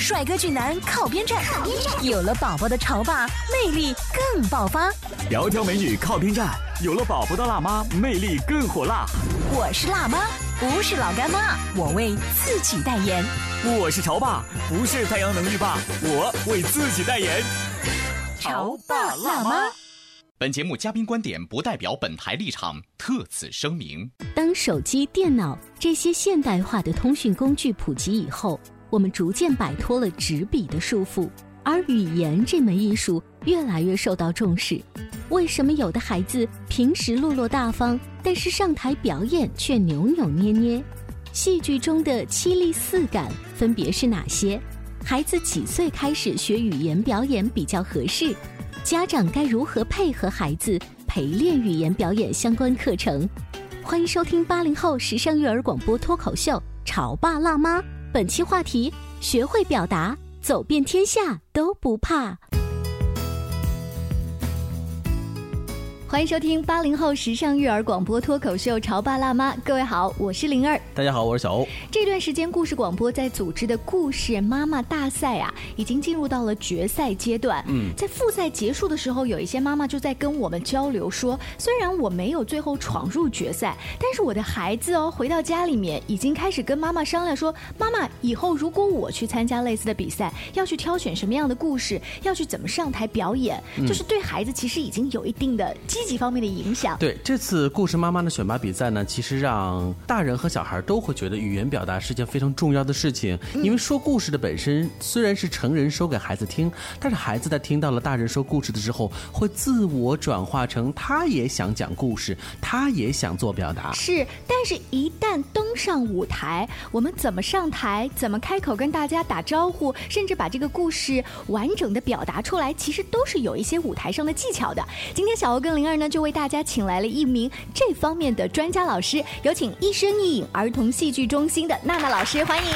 帅哥俊男靠边站，有了宝宝的潮爸魅力更爆发。窈窕美女靠边站，有了宝宝的辣妈魅力更火辣。我是辣妈，不是老干妈，我为自己代言。我是潮爸，不是太阳能浴霸，我为自己代言。潮爸辣妈。本节目嘉宾观点不代表本台立场，特此声明。当手机、电脑这些现代化的通讯工具普及以后，我们逐渐摆脱了纸笔的束缚，而语言这门艺术越来越受到重视。为什么有的孩子平时落落大方，但是上台表演却扭扭捏捏？戏剧中的七力四感分别是哪些？孩子几岁开始学语言表演比较合适？家长该如何配合孩子陪练语言表演相关课程？欢迎收听八零后时尚育儿广播脱口秀《潮爸辣妈》。本期话题：学会表达，走遍天下都不怕。欢迎收听八零后时尚育儿广播脱口秀《潮爸辣妈》，各位好，我是灵儿。大家好，我是小欧。这段时间，故事广播在组织的故事妈妈大赛啊，已经进入到了决赛阶段。嗯，在复赛结束的时候，有一些妈妈就在跟我们交流说，虽然我没有最后闯入决赛，但是我的孩子哦，回到家里面已经开始跟妈妈商量说，妈妈以后如果我去参加类似的比赛，要去挑选什么样的故事，要去怎么上台表演，就是对孩子其实已经有一定的积极方面的影响。对这次故事妈妈的选拔比赛呢，其实让大人和小孩都会觉得语言表达是件非常重要的事情。因为说故事的本身虽然是成人说给孩子听，但是孩子在听到了大人说故事的时候，会自我转化成他也想讲故事，他也想做表达。是，但是一旦登上舞台，我们怎么上台，怎么开口跟大家打招呼，甚至把这个故事完整的表达出来，其实都是有一些舞台上的技巧的。今天小欧跟灵儿呢，就为大家请来了一名这方面的专家老师，有请一生一影儿童戏剧中心的娜娜老师，欢迎。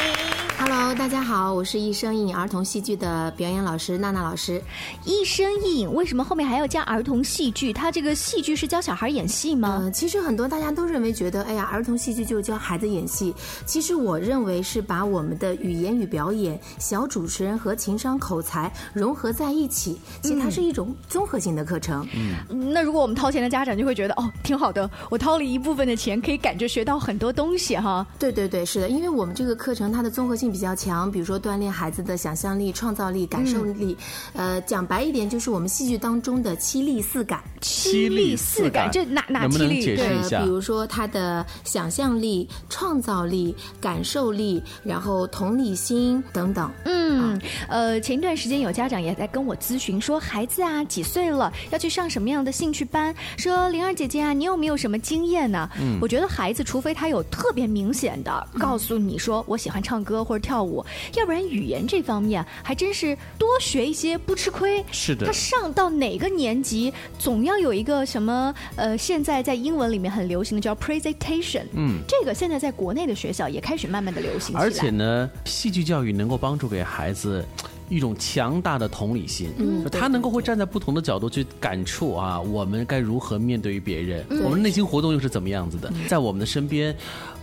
Hello，大家好，我是一生一影儿童戏剧的表演老师娜娜老师。一生一影为什么后面还要加儿童戏剧？它这个戏剧是教小孩演戏吗？呃，其实很多大家都认为觉得，哎呀，儿童戏剧就是教孩子演戏。其实我认为是把我们的语言与表演、小主持人和情商口才融合在一起。其实它是一种综合性的课程。嗯，那如果我们掏钱的家长就会觉得，哦，挺好的，我掏了一部分的钱，可以感觉学到很多东西哈。对对对，是的，因为我们这个课程它的综合性比较强，比如说锻炼孩子的想象力、创造力、感受力。呃，讲白一点，就是我们戏剧当中的七力四感。七力四感这哪哪七力？对比如说他的想象力、创造力、感受力，然后同理心等等。嗯，呃，前一段时间有家长也在跟我咨询说，孩子啊几岁了，要去上什么样的兴趣班？说灵儿姐姐啊，你有没有什么经验呢？嗯，我觉得孩子除非他有特别明显的告诉你说我喜欢唱歌或者跳舞，要不然语言这方面还真是多学一些不吃亏。是的他上到哪个年级，总要有一个什么呃，现在在英文里面很流行的叫 presentation。嗯，这个现在在国内的学校也开始慢慢的流行起来。而且呢，戏剧教育能够帮助给孩子。一种强大的同理心，嗯，他能够会站在不同的角度去感触啊，我们该如何面对于别人，我们内心活动又是怎么样子的？在我们的身边，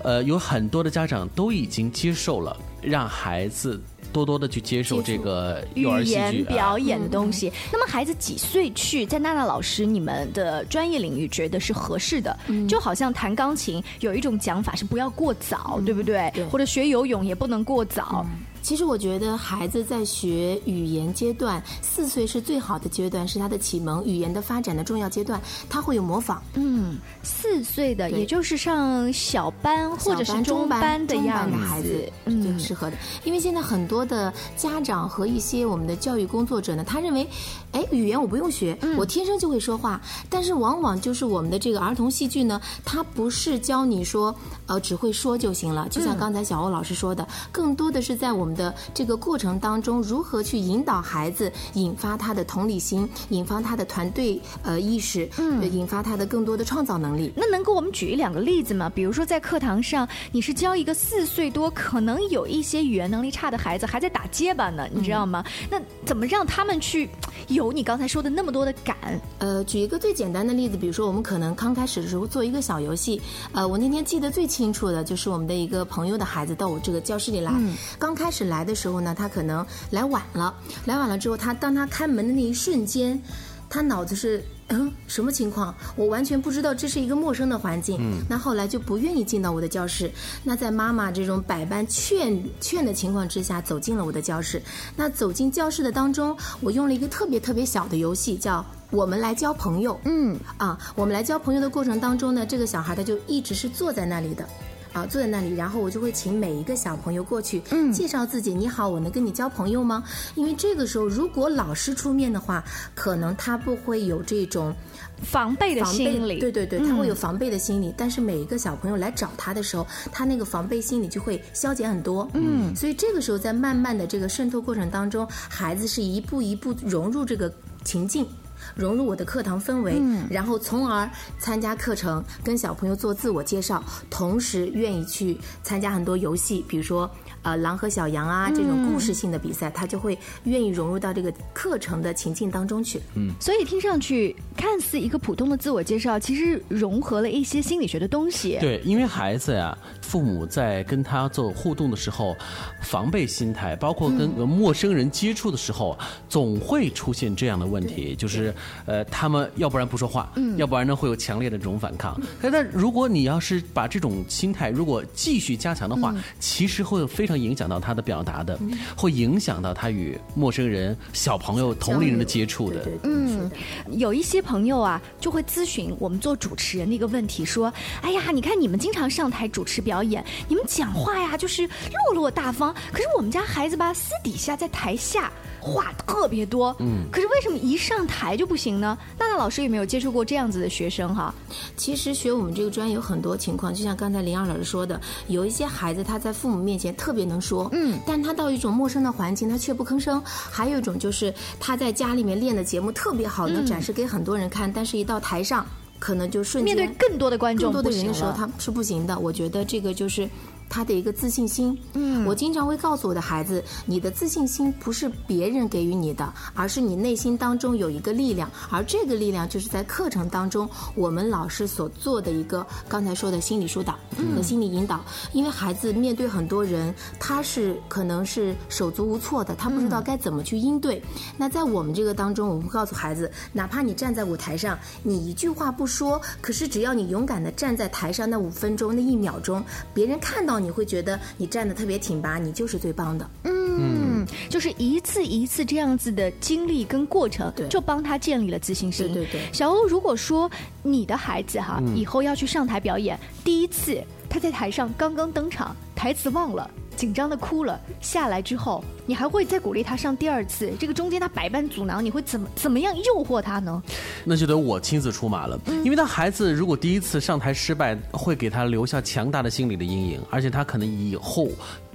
呃，有很多的家长都已经接受了，让孩子多多的去接受这个语幼儿戏剧言表啊。演的东西。那么孩子几岁去，在娜娜老师你们的专业领域觉得是合适的？就好像弹钢琴有一种讲法是不要过早，对不对？对或者学游泳也不能过早。其实我觉得孩子在学语言阶段，四岁是最好的阶段，是他的启蒙语言的发展的重要阶段，他会有模仿。嗯，四岁的，也就是上小班或者是中班的中样子，班的孩子是最适合的，因为现在很多的家长和一些我们的教育工作者呢，他认为，哎，语言我不用学，我天生就会说话。但是往往就是我们的这个儿童戏剧呢，它不是教你说，呃，只会说就行了。就像刚才小欧老师说的，更多的是在我们的这个过程当中，如何去引导孩子，引发他的同理心，引发他的团队呃意识，嗯，引发他的更多的创造能力。那能给我们举一两个例子吗？比如说在课堂上，你是教一个四岁多，可能有一些语言能力差的孩子还在打结巴呢，你知道吗？那怎么让他们去有你刚才说的那么多的感？呃，举一个最简单的例子，比如说我们可能刚开始的时候做一个小游戏，呃，我那天记得最清楚的就是我们的一个朋友的孩子到我这个教室里来，刚开始来的时候呢，他可能来晚了，来晚了之后，他当他开门的那一瞬间，他脑子是。嗯，什么情况？我完全不知道，这是一个陌生的环境。嗯，那后来就不愿意进到我的教室。那在妈妈这种百般劝劝的情况之下，走进了我的教室。那走进教室的当中，我用了一个特别特别小的游戏，叫“我们来交朋友”。嗯，啊，我们来交朋友的过程当中呢，这个小孩他就一直是坐在那里的。啊，坐在那里，然后我就会请每一个小朋友过去，嗯，介绍自己。你好，我能跟你交朋友吗？因为这个时候，如果老师出面的话，可能他不会有这种防备的心理，对对对，他会有防备的心理。但是每一个小朋友来找他的时候，他那个防备心理就会消减很多。嗯，所以这个时候在慢慢的这个渗透过程当中，孩子是一步一步融入这个情境。融入我的课堂氛围，嗯。然后从而参加课程，跟小朋友做自我介绍，同时愿意去参加很多游戏，比如说呃狼和小羊啊这种故事性的比赛，他就会愿意融入到这个课程的情境当中去。嗯，所以听上去看似一个普通的自我介绍，其实融合了一些心理学的东西。对，因为孩子呀，父母在跟他做互动的时候，防备心态，包括跟陌生人接触的时候，总会出现这样的问题，就是呃，他们要不然不说话，嗯要不然呢会有强烈的这种反抗。但但如果你要是把这种心态如果继续加强的话，其实会非常影响到他的表达的，会影响到他与陌生人、小朋友、同龄人的接触的。对对对，是的。有一些朋友啊，就会咨询我们做主持人的一个问题，说：“哎呀，你看你们经常上台主持表演，你们讲话呀就是落落大方，可是我们家孩子吧，私底下在台下话特别多，嗯，可是为什么一上台就不行呢？”娜娜老师有没有接触过这样子的学生哈？其实学我们这个专业有很多情况，就像刚才林阳老师说的，有一些孩子他在父母面前特别能说，嗯，但他到一种陌生的环境，他却不吭声；还有一种就是他在家里面练的节目特别好，能展示给很多人看，但是一到台上，可能就瞬间面对更多的观众更多的人的时候他是不行的。我觉得这个就是。他的一个自信心，嗯，我经常会告诉我的孩子，你的自信心不是别人给予你的，而是你内心当中有一个力量，而这个力量就是在课程当中我们老师所做的一个刚才说的心理疏导和心理引导。因为孩子面对很多人，他是可能是手足无措的，他不知道该怎么去应对。那在我们这个当中，我们会告诉孩子，哪怕你站在舞台上，你一句话不说，可是只要你勇敢的站在台上那五分钟、那一秒钟，别人看到你会觉得你站得特别挺拔，你就是最棒的。嗯，就是一次一次这样子的经历跟过程，对就帮他建立了自信心。对对对小欧，如果说你的孩子哈、以后要去上台表演，第一次他在台上刚刚登场，台词忘了。紧张的哭了，下来之后，你还会再鼓励他上第二次。这个中间他百般阻挠，你会怎么怎么样诱惑他呢？那就得我亲自出马了，因为他孩子如果第一次上台失败，会给他留下强大的心理的阴影，而且他可能以后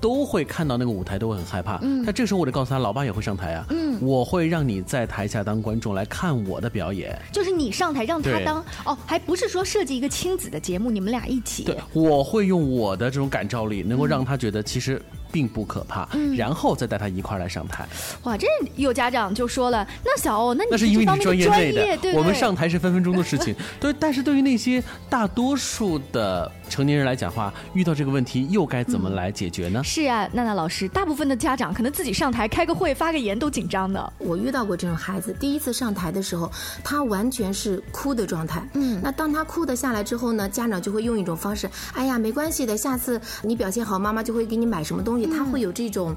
都会看到那个舞台都会很害怕。嗯，那这个时候我得告诉他，老爸也会上台啊，嗯，我会让你在台下当观众来看我的表演。就是你上台让他当哦，还不是说设计一个亲子的节目，你们俩一起。对，我会用我的这种感召力，能够让他觉得其实并不可怕，嗯然后再带他一块儿来上台。哇，这有家长就说了，那小欧，那你那是因为你专专业内业，对的，我们上台是分分钟的事情。对，但是对于那些大多数的成年人来讲话，遇到这个问题又该怎么来解决呢？是啊，娜娜老师，大部分的家长可能自己上台开个会、发个言都紧张的。我遇到过这种孩子，第一次上台的时候，他完全是哭的状态。嗯，那当他哭的下来之后呢，家长就会用一种方式，哎呀，没关系的，下次你表现好，妈妈就会给你买什么东西。他会有这种。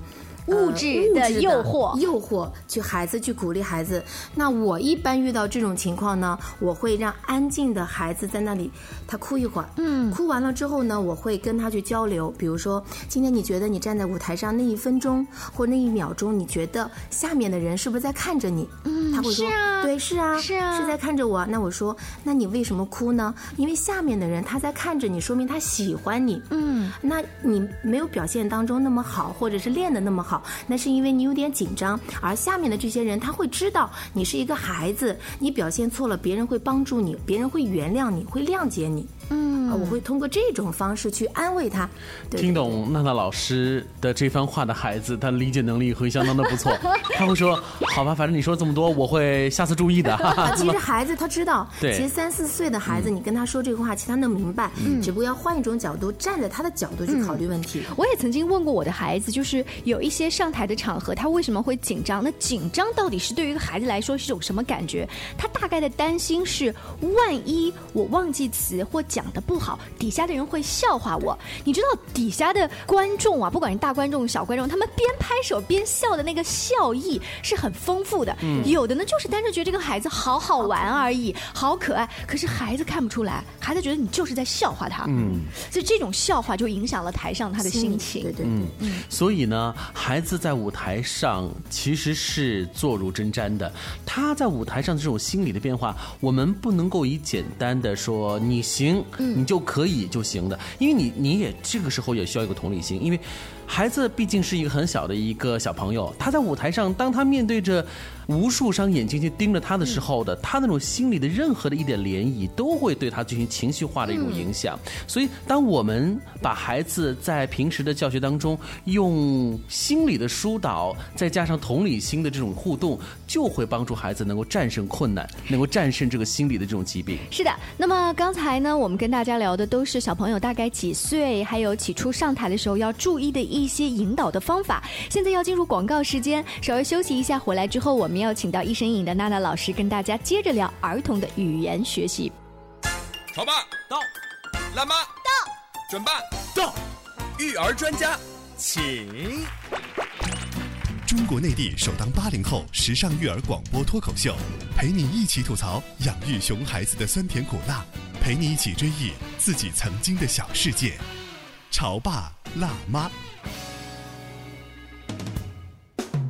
物质的诱惑，诱惑去孩子去鼓励孩子。那我一般遇到这种情况呢，我会让安静的孩子在那里，他哭一会儿，嗯，哭完了之后呢，我会跟他去交流。比如说，今天你觉得你站在舞台上那一分钟或那一秒钟，你觉得下面的人是不是在看着你？嗯，他会说，对，是啊，是啊，是在看着我。那我说，那你为什么哭呢？因为下面的人他在看着你，说明他喜欢你。嗯，那你没有表现当中那么好，或者是练的那么好。那是因为你有点紧张，而下面的这些人他会知道你是一个孩子，你表现错了，别人会帮助你，别人会原谅你，会谅解你。嗯，我会通过这种方式去安慰他。听懂娜娜老师的这番话的孩子，他理解能力会相当的不错。他会说：“好吧，反正你说这么多，我会下次注意的。”其实 孩子他知道，对，其实三四岁的孩子，你跟他说这个话，其实他能明白。嗯，只不过要换一种角度，站在他的角度去考虑问题。我也曾经问过我的孩子，就是有一些上台的场合，他为什么会紧张？那紧张到底是对于一个孩子来说是一种什么感觉？他大概的担心是，万一我忘记词或讲。讲的不好，底下的人会笑话我。你知道底下的观众啊，不管是大观众、小观众，他们边拍手边笑的那个笑意是很丰富的。有的呢，就是单纯觉得这个孩子好好玩而已，好可爱。可是孩子看不出来，孩子觉得你就是在笑话他。嗯，所以这种笑话就影响了台上他的心情。对对对。嗯，所以呢，孩子在舞台上其实是坐如针毡的。他在舞台上的这种心理的变化，我们不能够以简单的说你行。你就可以就行的，因为你你也这个时候也需要一个同理心，因为孩子毕竟是一个很小的一个小朋友，他在舞台上，当他面对着。无数双眼睛去盯着他的时候的，他那种心里的任何的一点涟漪，都会对他进行情绪化的一种影响。所以，当我们把孩子在平时的教学当中用心理的疏导，再加上同理心的这种互动，就会帮助孩子能够战胜困难，能够战胜这个心理的这种疾病。是的。那么刚才呢，我们跟大家聊的都是小朋友大概几岁，还有起初上台的时候要注意的一些引导的方法。现在要进入广告时间，稍微休息一下，回来之后我们。要请到一身影的娜娜老师跟大家接着聊儿童的语言学习。潮爸到，辣妈到，准备到，育儿专家请。中国内地首档八零后时尚育儿广播脱口秀，陪你一起吐槽养育熊孩子的酸甜苦辣，陪你一起追忆自己曾经的小世界。潮爸辣妈。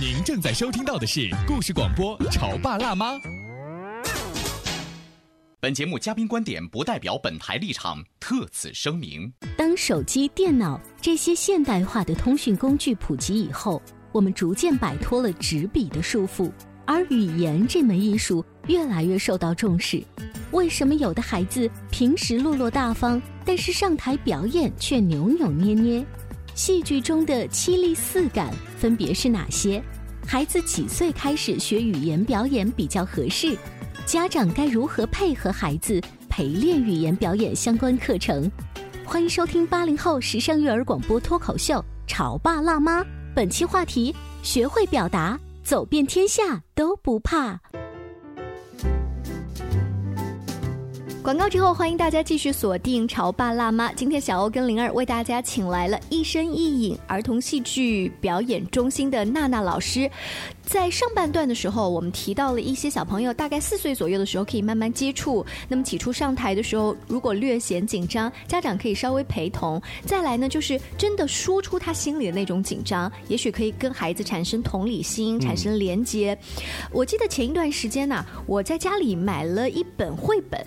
您正在收听到的是故事广播《潮爸辣妈》。本节目嘉宾观点不代表本台立场，特此声明。当手机、电脑这些现代化的通讯工具普及以后，我们逐渐摆脱了纸笔的束缚，而语言这门艺术越来越受到重视。为什么有的孩子平时落落大方，但是上台表演却扭扭捏捏？戏剧中的凄厉四感分别是哪些？孩子几岁开始学语言表演比较合适？家长该如何配合孩子陪练语言表演相关课程？欢迎收听八零后时尚育儿广播脱口秀《潮爸辣妈》，本期话题：学会表达，走遍天下都不怕。广告之后，欢迎大家继续锁定《潮爸辣妈》。今天小欧跟灵儿为大家请来了一身一影儿童戏剧表演中心的娜娜老师。在上半段的时候，我们提到了一些小朋友大概四岁左右的时候可以慢慢接触。那么起初上台的时候，如果略显紧张，家长可以稍微陪同。再来呢，就是真的说出他心里的那种紧张，也许可以跟孩子产生同理心，产生连接。我记得前一段时间呢，我在家里买了一本绘本，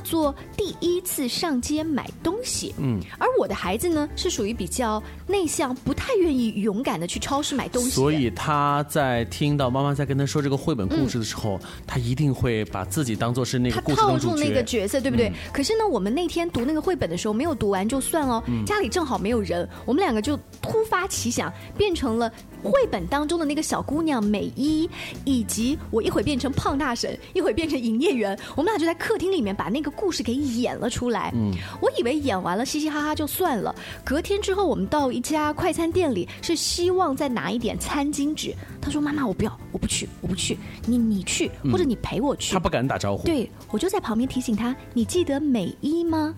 做《第一次上街买东西》。嗯，而我的孩子呢，是属于比较内向，不太愿意勇敢的去超市买东西，所以他在。听到妈妈在跟他说这个绘本故事的时候，他一定会把自己当做是那个故事的主角。那个角色，对不对？可是呢，我们那天读那个绘本的时候，没有读完就算了。家里正好没有人，我们两个就突发奇想，变成了绘本当中的那个小姑娘美伊，以及我一会变成胖大婶，一会变成营业员，我们俩就在客厅里面把那个故事给演了出来。嗯，我以为演完了嘻嘻哈哈就算了，隔天之后我们到一家快餐店里，是希望再拿一点餐巾纸。他说：“妈妈，我不要，我不去，我不去，你你去，或者你陪我去。他不敢打招呼。对，我就在旁边提醒他：“你记得美伊吗？”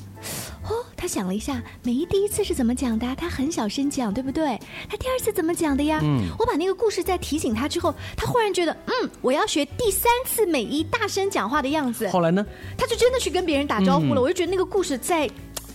哦，他想了一下，美一第一次是怎么讲的？他很小声讲，对不对？他第二次怎么讲的呀？嗯，我把那个故事再提醒他之后，他忽然觉得，嗯，我要学第三次美一大声讲话的样子。后来呢？他就真的去跟别人打招呼了。我就觉得那个故事在。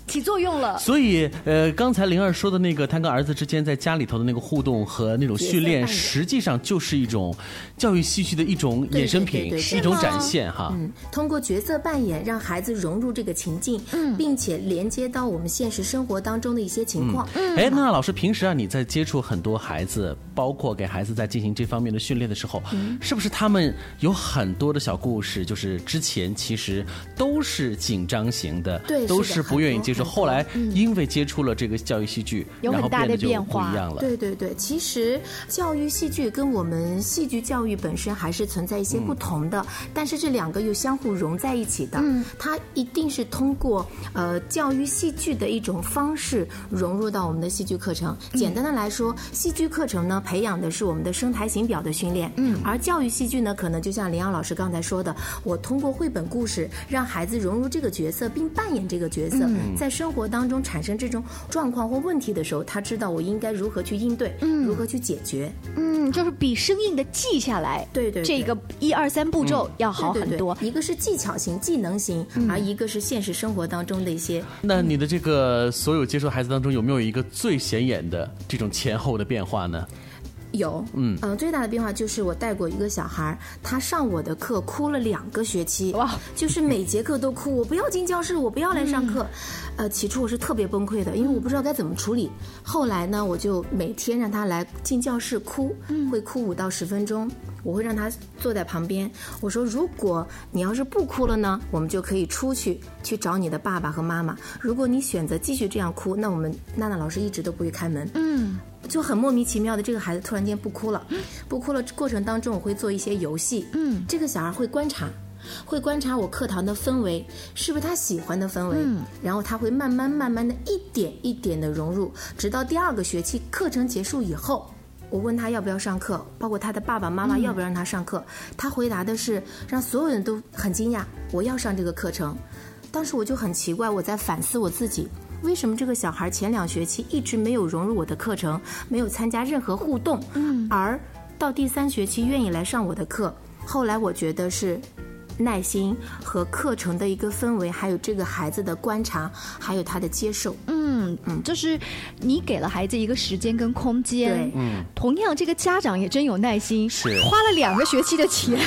起作用了，所以呃，刚才灵儿说的那个，他跟儿子之间在家里头的那个互动和那种训练，实际上就是一种教育戏剧的一种衍生品，一种展现哈。嗯，通过角色扮演，让孩子融入这个情境，嗯，并且连接到我们现实生活当中的一些情况。嗯，哎，那老师平时啊，你在接触很多孩子，包括给孩子在进行这方面的训练的时候，是不是他们有很多的小故事？就是之前其实都是紧张型的，对，都是不愿意接受。后来因为接触了这个教育戏剧，有很大的变化，不一样了。对对对，其实教育戏剧跟我们戏剧教育本身还是存在一些不同的，但是这两个又相互融在一起的。嗯，它一定是通过呃教育戏剧的一种方式融入到我们的戏剧课程。简单的来说，戏剧课程呢培养的是我们的声台形表的训练，嗯，而教育戏剧呢，可能就像林阳老师刚才说的，我通过绘本故事让孩子融入这个角色，并扮演这个角色，在。生活当中产生这种状况或问题的时候，他知道我应该如何去应对，嗯，如何去解决，嗯，就是比生硬的记下来，对对，这个一二三步骤要好很多。一个是技巧型、技能型，而一个是现实生活当中的一些。那你的这个所有接触孩子当中，有没有一个最显眼的这种前后的变化呢？有，嗯。嗯，最大的变化就是我带过一个小孩，他上我的课哭了两个学期，哇，就是每节课都哭，我不要进教室，我不要来上课，呃，起初我是特别崩溃的，因为我不知道该怎么处理。后来呢，我就每天让他来进教室哭，会哭五到十分钟，我会让他坐在旁边，我说如果你要是不哭了呢，我们就可以出去去找你的爸爸和妈妈。如果你选择继续这样哭，那我们娜娜老师一直都不会开门。嗯。就很莫名其妙的，这个孩子突然间不哭了，不哭了。过程当中我会做一些游戏，嗯，这个小孩会观察，会观察我课堂的氛围，是不是他喜欢的氛围，嗯，然后他会慢慢慢慢的一点一点的融入，直到第二个学期课程结束以后，我问他要不要上课，包括他的爸爸妈妈要不要让他上课，他回答的是让所有人都很惊讶，我要上这个课程。当时我就很奇怪，我在反思我自己。为什么这个小孩前两学期一直没有融入我的课程，没有参加任何互动，嗯，而到第三学期愿意来上我的课？后来我觉得是。耐心和课程的一个氛围，还有这个孩子的观察，还有他的接受。嗯嗯，就是你给了孩子一个时间跟空间。对，嗯。同样，这个家长也真有耐心，是花了两个学期的钱，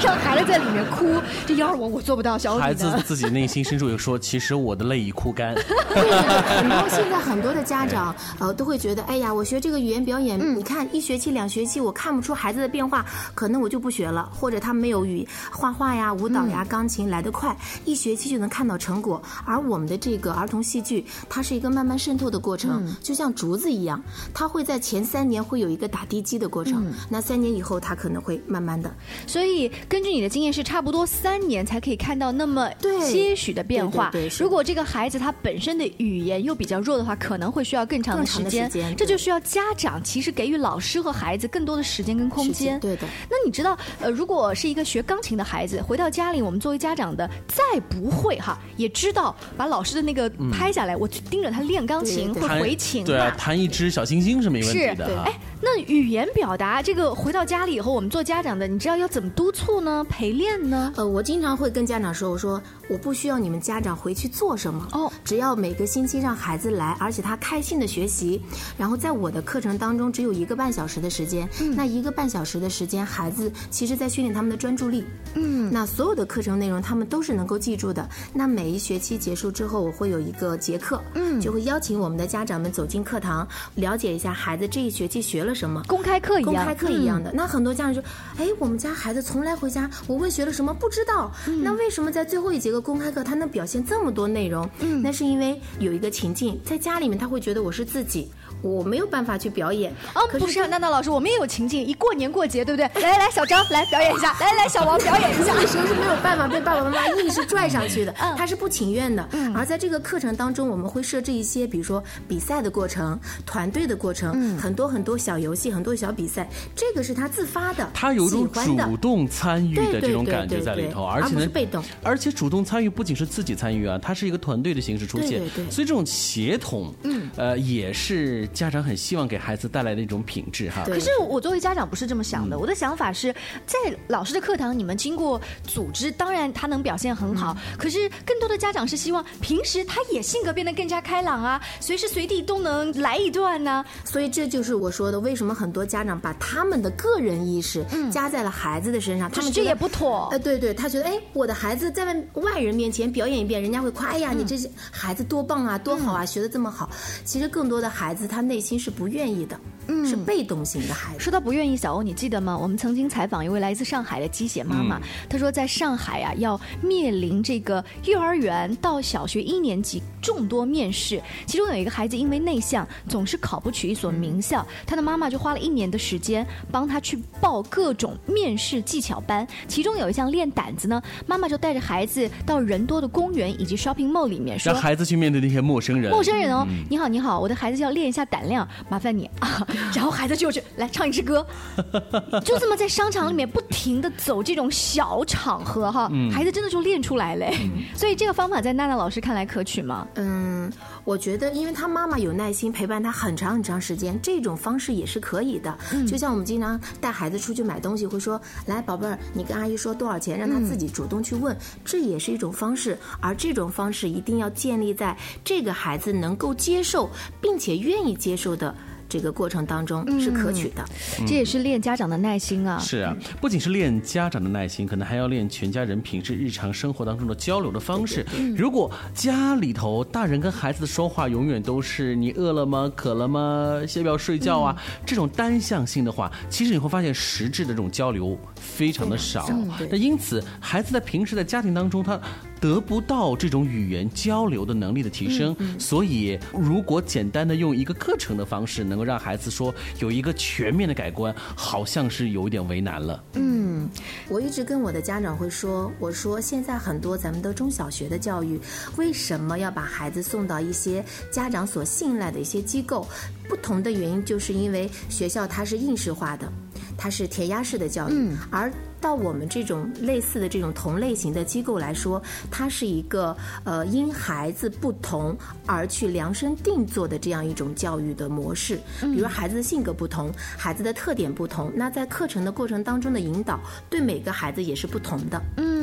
让孩子在里面哭。这幺二我我做不到，小孩子自己内心深处有说，其实我的泪已哭干。很多现在很多的家长 呃都会觉得，哎呀，我学这个语言表演，你看一学期两学期我看不出孩子的变化，可能我就不学了，或者他没有语画画呀。舞蹈呀，钢琴来得快，一学期就能看到成果。而我们的这个儿童戏剧，它是一个慢慢渗透的过程，就像竹子一样，它会在前三年会有一个打地基的过程，那三年以后它可能会慢慢的。所以根据你的经验，是差不多三年才可以看到那么些许的变化。如果这个孩子他本身的语言又比较弱的话，可能会需要更长的时间。这就需要家长其实给予老师和孩子更多的时间跟空间。对的。那你知道，呃，如果是一个学钢琴的孩子回到。家里，我们作为家长的，再不会哈，也知道把老师的那个拍下来，我盯着他练钢琴，会回琴对啊，弹一支小星星是没问题的。哎，那语言表达这个，回到家里以后，我们做家长的，你知道要怎么督促呢？陪练呢？呃，我经常会跟家长说，我说我不需要你们家长回去做什么哦，只要每个星期让孩子来，而且他开心的学习，然后在我的课程当中只有一个半小时的时间，那一个半小时的时间，孩子其实在训练他们的专注力。嗯，那。所有的课程内容，他们都是能够记住的。那每一学期结束之后，我会有一个结课，嗯，就会邀请我们的家长们走进课堂，了解一下孩子这一学期学了什么。公开课一样，公开课一样的。那很多家长说：“哎，我们家孩子从来回家，我问学了什么不知道。那为什么在最后一节课公开课，他能表现这么多内容？嗯，那是因为有一个情境，在家里面他会觉得我是自己，我没有办法去表演。哦，不是，娜娜老师，我们也有情境，一过年过节，对不对？来来来，小张来表演一下，来来来，小王表演一下。那个时候是没有办法被爸爸妈妈硬是拽上去的，他是不情愿的。而在这个课程当中，我们会设置一些，比如说比赛的过程、团队的过程，很多很多小游戏、很多小比赛，这个是他自发的，他有一种主动参与的这种感觉在里头，而且呢，被动，而且主动参与不仅是自己参与啊，它是一个团队的形式出现，对对。所以这种协同，嗯，呃，也是家长很希望给孩子带来的一种品质哈。可是我作为家长不是这么想的，我的想法是在老师的课堂，你们经过组织，当然他能表现很好，可是更多的家长是希望平时他也性格变得更加开朗啊，随时随地都能来一段呢。所以这就是我说的，为什么很多家长把他们的个人意识加在了孩子的身上，他们这也不妥。呃，对对，他觉得哎，我的孩子在外外人面前表演一遍，人家会夸，哎呀，你这些孩子多棒啊，多好啊，学的这么好。其实更多的孩子他他内心是不愿意的。嗯，是被动型的孩子。说到不愿意，小欧，你记得吗？我们曾经采访一位来自上海的鸡血妈妈，她说在上海啊，要面临这个幼儿园到小学一年级众多面试，其中有一个孩子因为内向，总是考不取一所名校，他的妈妈就花了一年的时间帮他去报各种面试技巧班，其中有一项练胆子呢，妈妈就带着孩子到人多的公园以及 shopping mall 里面，让孩子去面对那些陌生人。陌生人哦，你好你好，我的孩子要练一下胆量，麻烦你啊。然后孩子就去来唱一支歌，就这么在商场里面不停的走这种小场合哈，孩子真的就练出来嘞。所以这个方法在娜娜老师看来可取吗？嗯，我觉得因为他妈妈有耐心陪伴他很长很长时间，这种方式也是可以的。就像我们经常带孩子出去买东西，会说来宝贝儿，你跟阿姨说多少钱，让他自己主动去问，这也是一种方式。而这种方式一定要建立在这个孩子能够接受并且愿意接受的。这个过程当中是可取的，这也是练家长的耐心啊。是啊，不仅是练家长的耐心，可能还要练全家人平时日常生活当中的交流的方式。如果家里头大人跟孩子的说话永远都是“你饿了吗？渴了吗？要不要睡觉啊？”这种单向性的话，其实你会发现实质的这种交流非常的少。那因此，孩子在平时在家庭当中，他。得不到这种语言交流的能力的提升，所以如果简单的用一个课程的方式，能够让孩子说有一个全面的改观，好像是有一点为难了。嗯，我一直跟我的家长会说，我说现在很多咱们的中小学的教育，为什么要把孩子送到一些家长所信赖的一些机构？不同的原因就是因为学校它是应试化的，它是填鸭式的教育，而。到我们这种类似的这种同类型的机构来说，它是一个呃因孩子不同而去量身定做的这样一种教育的模式。比如孩子的性格不同，孩子的特点不同，那在课程的过程当中的引导，对每个孩子也是不同的。嗯，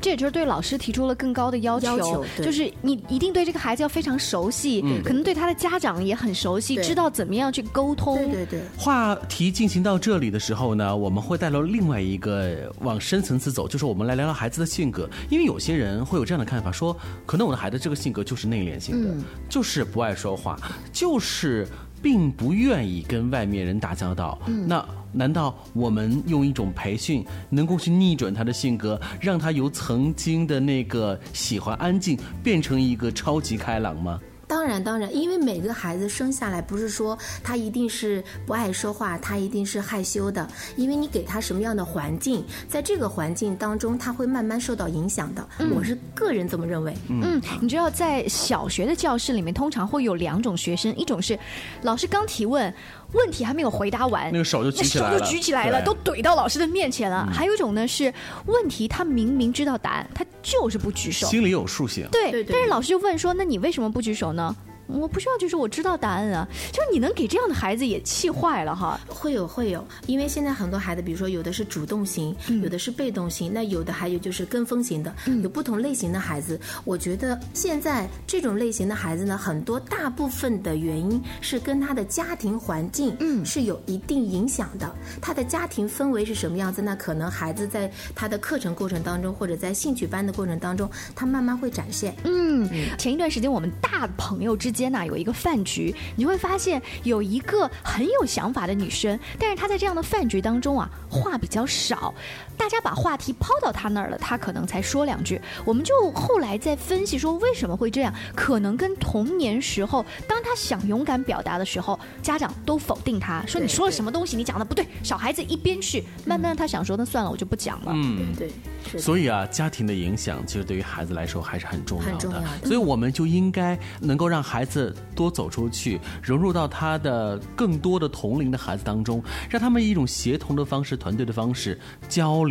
这也就是对老师提出了更高的要求，就是你一定对这个孩子要非常熟悉，可能对他的家长也很熟悉，知道怎么样去沟通。对对对。话题进行到这里的时候呢，我们会带到另外一个。往深层次走，就是我们来聊聊孩子的性格。因为有些人会有这样的看法，说可能我的孩子这个性格就是内敛型的，就是不爱说话，就是并不愿意跟外面人打交道。那难道我们用一种培训能够去逆转他的性格，让他由曾经的那个喜欢安静变成一个超级开朗吗？当然，当然，因为每个孩子生下来不是说他一定是不爱说话，他一定是害羞的。因为你给他什么样的环境，在这个环境当中，他会慢慢受到影响的。我是个人这么认为。嗯，你知道，在小学的教室里面，通常会有两种学生，一种是老师刚提问。问题还没有回答完，那个手就举起来了，手就举起来了，都怼到老师的面前了。还有一种呢是问题，他明明知道答案，他就是不举手，心里有数型。对，但是老师就问说：“那你为什么不举手呢？”我不需要，就是我知道答案啊。就是你能给这样的孩子也气坏了哈。会有会有，因为现在很多孩子，比如说有的是主动型，有的是被动型，那有的还有就是跟风型的，有不同类型的孩子。我觉得现在这种类型的孩子呢，很多大部分的原因是跟他的家庭环境嗯是有一定影响的。他的家庭氛围是什么样子？那可能孩子在他的课程过程当中，或者在兴趣班的过程当中，他慢慢会展现。嗯，前一段时间我们大朋友之间。间呢有一个饭局，你会发现有一个很有想法的女生，但是她在这样的饭局当中啊，话比较少。大家把话题抛到他那儿了，他可能才说两句。我们就后来在分析说为什么会这样，可能跟童年时候当他想勇敢表达的时候，家长都否定他说你说了什么东西，你讲的不对。小孩子一边去，慢慢他想说那算了，我就不讲了。嗯，对。所以啊，家庭的影响其实对于孩子来说还是很重要的。很重要的。所以我们就应该能够让孩子多走出去，融入到他的更多的同龄的孩子当中，让他们以一种协同的方式、团队的方式交流，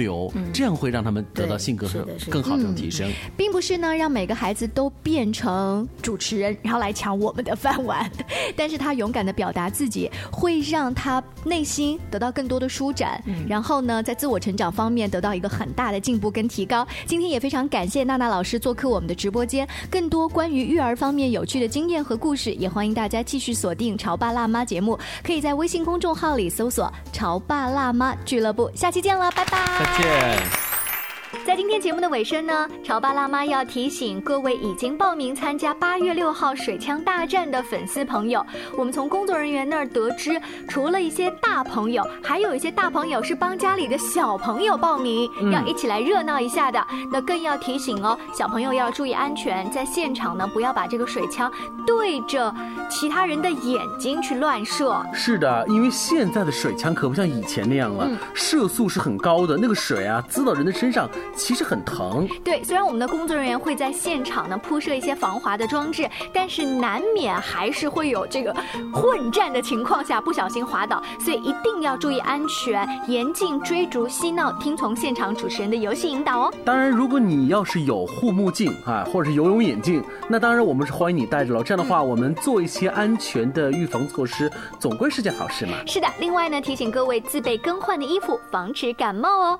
这样会让他们得到性格上更好的提升。并不是呢，让每个孩子都变成主持人，然后来抢我们的饭碗。但是他勇敢的表达自己，会让他内心得到更多的舒展，然后呢，在自我成长方面得到一个很大的进步。跟提高，今天也非常感谢娜娜老师做客我们的直播间。更多关于育儿方面有趣的经验和故事，也欢迎大家继续锁定《潮爸辣妈》节目。可以在微信公众号里搜索“潮爸辣妈俱乐部”。下期见了，拜拜！再见。在今天节目的尾声呢，潮爸辣妈要提醒各位已经报名参加八月六号水枪大战的粉丝朋友，我们从工作人员那儿得知，除了一些大朋友，还有一些大朋友是帮家里的小朋友报名，要一起来热闹一下的。那更要提醒哦，小朋友要注意安全，在现场呢不要把这个水枪对着其他人的眼睛去乱射。是的，因为现在的水枪可不像以前那样了，射速是很高的，那个水啊滋到人的身上。其实很疼。对，虽然我们的工作人员会在现场呢铺设一些防滑的装置，但是难免还是会有这个混战的情况下不小心滑倒，所以一定要注意安全，严禁追逐嬉闹，听从现场主持人的游戏引导哦。当然，如果你要是有护目镜啊，或者是游泳眼镜，那当然我们是欢迎你戴着了。这样的话，我们做一些安全的预防措施，总归是件好事嘛。是的，另外呢，提醒各位自备更换的衣服，防止感冒哦。